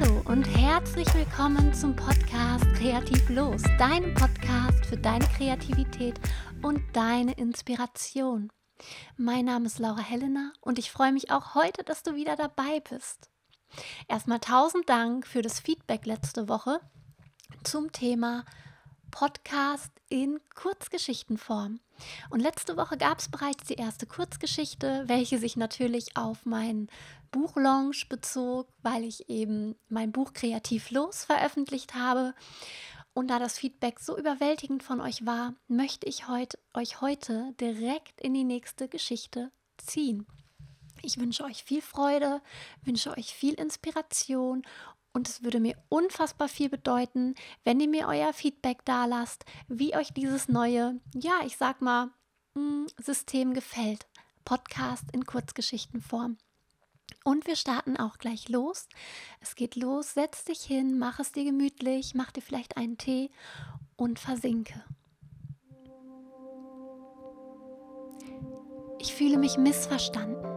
Hallo und herzlich willkommen zum Podcast Kreativ Los, deinem Podcast für deine Kreativität und deine Inspiration. Mein Name ist Laura Helena und ich freue mich auch heute, dass du wieder dabei bist. Erstmal tausend Dank für das Feedback letzte Woche zum Thema Podcast in Kurzgeschichtenform. Und letzte Woche gab es bereits die erste Kurzgeschichte, welche sich natürlich auf meinen Buchlaunch bezog, weil ich eben mein Buch Kreativ los veröffentlicht habe. Und da das Feedback so überwältigend von euch war, möchte ich heut, euch heute direkt in die nächste Geschichte ziehen. Ich wünsche euch viel Freude, wünsche euch viel Inspiration und es würde mir unfassbar viel bedeuten, wenn ihr mir euer Feedback da lasst, wie euch dieses neue, ja, ich sag mal, mm, System gefällt. Podcast in Kurzgeschichtenform. Und wir starten auch gleich los. Es geht los, setz dich hin, mach es dir gemütlich, mach dir vielleicht einen Tee und versinke. Ich fühle mich missverstanden.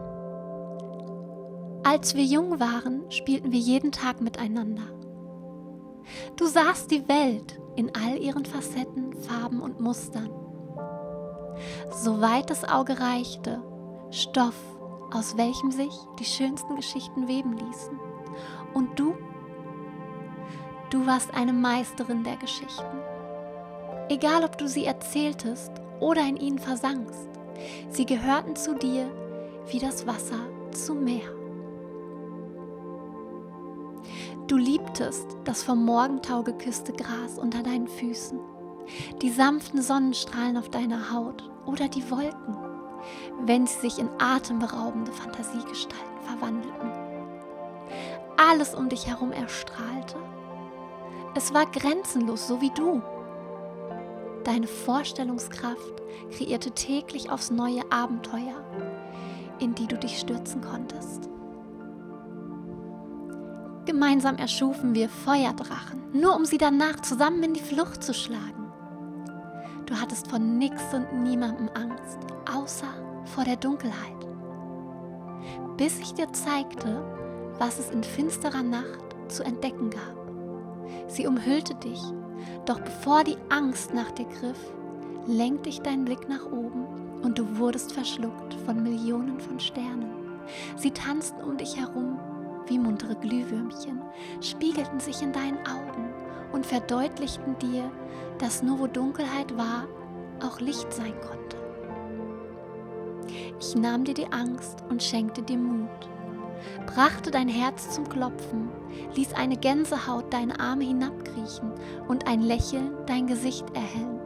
Als wir jung waren, spielten wir jeden Tag miteinander. Du sahst die Welt in all ihren Facetten, Farben und Mustern. Soweit das Auge reichte, Stoff, aus welchem sich die schönsten Geschichten weben ließen. Und du? Du warst eine Meisterin der Geschichten. Egal, ob du sie erzähltest oder in ihnen versankst, sie gehörten zu dir wie das Wasser zum Meer. Du liebtest das vom Morgentau geküsste Gras unter deinen Füßen, die sanften Sonnenstrahlen auf deiner Haut oder die Wolken, wenn sie sich in atemberaubende Fantasiegestalten verwandelten. Alles um dich herum erstrahlte. Es war grenzenlos, so wie du. Deine Vorstellungskraft kreierte täglich aufs neue Abenteuer, in die du dich stürzen konntest. Gemeinsam erschufen wir Feuerdrachen, nur um sie danach zusammen in die Flucht zu schlagen. Du hattest vor nix und niemandem Angst, außer vor der Dunkelheit. Bis ich dir zeigte, was es in finsterer Nacht zu entdecken gab. Sie umhüllte dich, doch bevor die Angst nach dir griff, lenkte ich deinen Blick nach oben und du wurdest verschluckt von Millionen von Sternen. Sie tanzten um dich herum wie muntere Glühwürmchen, spiegelten sich in deinen Augen und verdeutlichten dir, dass nur wo Dunkelheit war, auch Licht sein konnte. Ich nahm dir die Angst und schenkte dir Mut, brachte dein Herz zum Klopfen, ließ eine Gänsehaut deine Arme hinabkriechen und ein Lächeln dein Gesicht erhellen.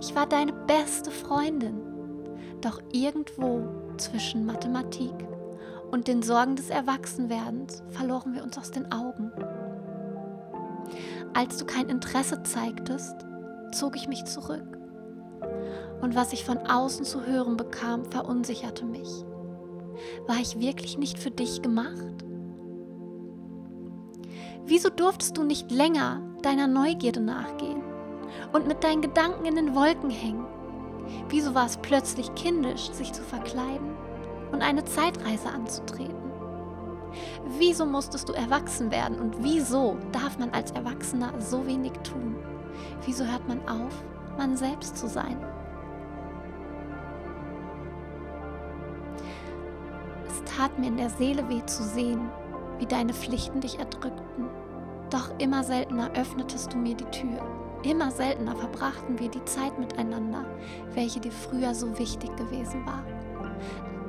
Ich war deine beste Freundin, doch irgendwo zwischen Mathematik und den Sorgen des Erwachsenwerdens verloren wir uns aus den Augen. Als du kein Interesse zeigtest, zog ich mich zurück. Und was ich von außen zu hören bekam, verunsicherte mich. War ich wirklich nicht für dich gemacht? Wieso durftest du nicht länger deiner Neugierde nachgehen und mit deinen Gedanken in den Wolken hängen? Wieso war es plötzlich kindisch, sich zu verkleiden? Und eine Zeitreise anzutreten. Wieso musstest du erwachsen werden und wieso darf man als Erwachsener so wenig tun? Wieso hört man auf, man selbst zu sein? Es tat mir in der Seele weh zu sehen, wie deine Pflichten dich erdrückten. Doch immer seltener öffnetest du mir die Tür. Immer seltener verbrachten wir die Zeit miteinander, welche dir früher so wichtig gewesen war.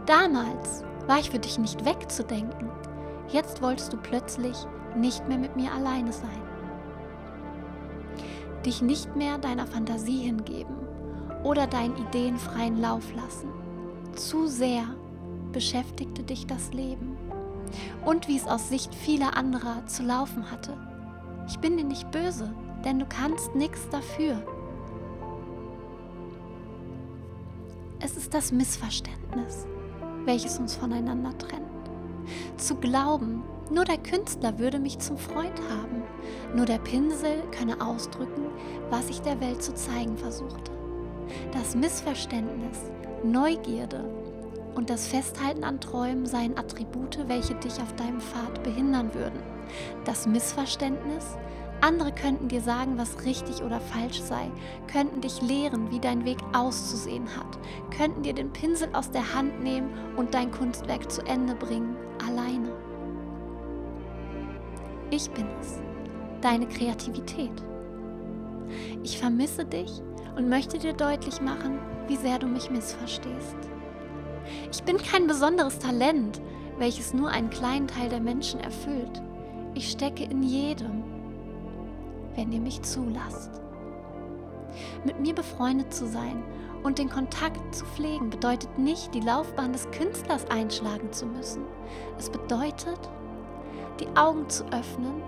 Damals war ich für dich nicht wegzudenken. Jetzt wolltest du plötzlich nicht mehr mit mir alleine sein. Dich nicht mehr deiner Fantasie hingeben oder deinen Ideen freien Lauf lassen. Zu sehr beschäftigte dich das Leben und wie es aus Sicht vieler anderer zu laufen hatte. Ich bin dir nicht böse, denn du kannst nichts dafür. Es ist das Missverständnis welches uns voneinander trennt. Zu glauben, nur der Künstler würde mich zum Freund haben, nur der Pinsel könne ausdrücken, was ich der Welt zu zeigen versuchte. Das Missverständnis, Neugierde und das Festhalten an Träumen seien Attribute, welche dich auf deinem Pfad behindern würden. das Missverständnis, andere könnten dir sagen, was richtig oder falsch sei, könnten dich lehren, wie dein Weg auszusehen hat, könnten dir den Pinsel aus der Hand nehmen und dein Kunstwerk zu Ende bringen, alleine. Ich bin es, deine Kreativität. Ich vermisse dich und möchte dir deutlich machen, wie sehr du mich missverstehst. Ich bin kein besonderes Talent, welches nur einen kleinen Teil der Menschen erfüllt. Ich stecke in jedem wenn ihr mich zulasst. Mit mir befreundet zu sein und den Kontakt zu pflegen bedeutet nicht, die Laufbahn des Künstlers einschlagen zu müssen. Es bedeutet, die Augen zu öffnen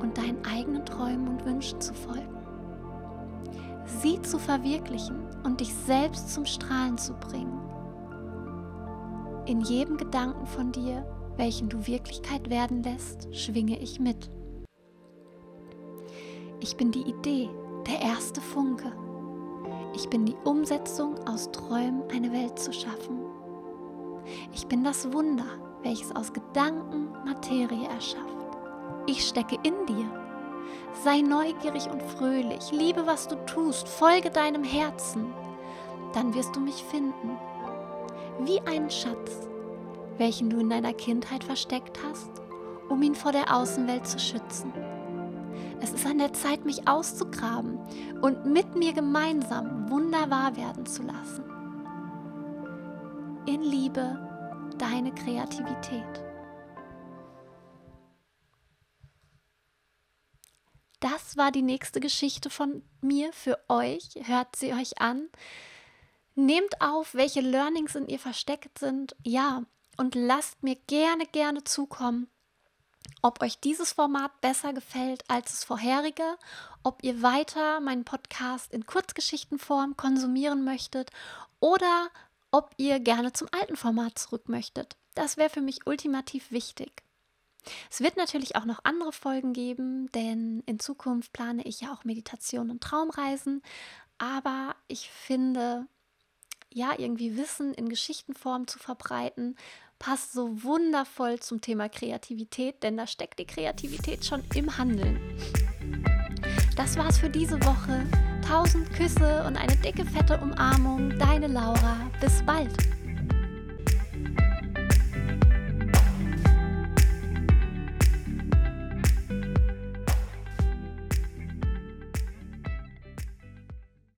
und deinen eigenen Träumen und Wünschen zu folgen. Sie zu verwirklichen und dich selbst zum Strahlen zu bringen. In jedem Gedanken von dir, welchen du Wirklichkeit werden lässt, schwinge ich mit. Ich bin die Idee, der erste Funke. Ich bin die Umsetzung aus Träumen, eine Welt zu schaffen. Ich bin das Wunder, welches aus Gedanken Materie erschafft. Ich stecke in dir. Sei neugierig und fröhlich, liebe, was du tust, folge deinem Herzen. Dann wirst du mich finden. Wie einen Schatz, welchen du in deiner Kindheit versteckt hast, um ihn vor der Außenwelt zu schützen. Es ist an der Zeit, mich auszugraben und mit mir gemeinsam Wunder wahr werden zu lassen. In Liebe, deine Kreativität. Das war die nächste Geschichte von mir für euch. Hört sie euch an. Nehmt auf, welche Learnings in ihr versteckt sind. Ja, und lasst mir gerne, gerne zukommen, ob euch dieses Format besser gefällt als das vorherige, ob ihr weiter meinen Podcast in Kurzgeschichtenform konsumieren möchtet oder ob ihr gerne zum alten Format zurück möchtet. Das wäre für mich ultimativ wichtig. Es wird natürlich auch noch andere Folgen geben, denn in Zukunft plane ich ja auch Meditation und Traumreisen. Aber ich finde, ja, irgendwie Wissen in Geschichtenform zu verbreiten, passt so wundervoll zum Thema Kreativität, denn da steckt die Kreativität schon im Handeln. Das war's für diese Woche. Tausend Küsse und eine dicke, fette Umarmung. Deine Laura. Bis bald.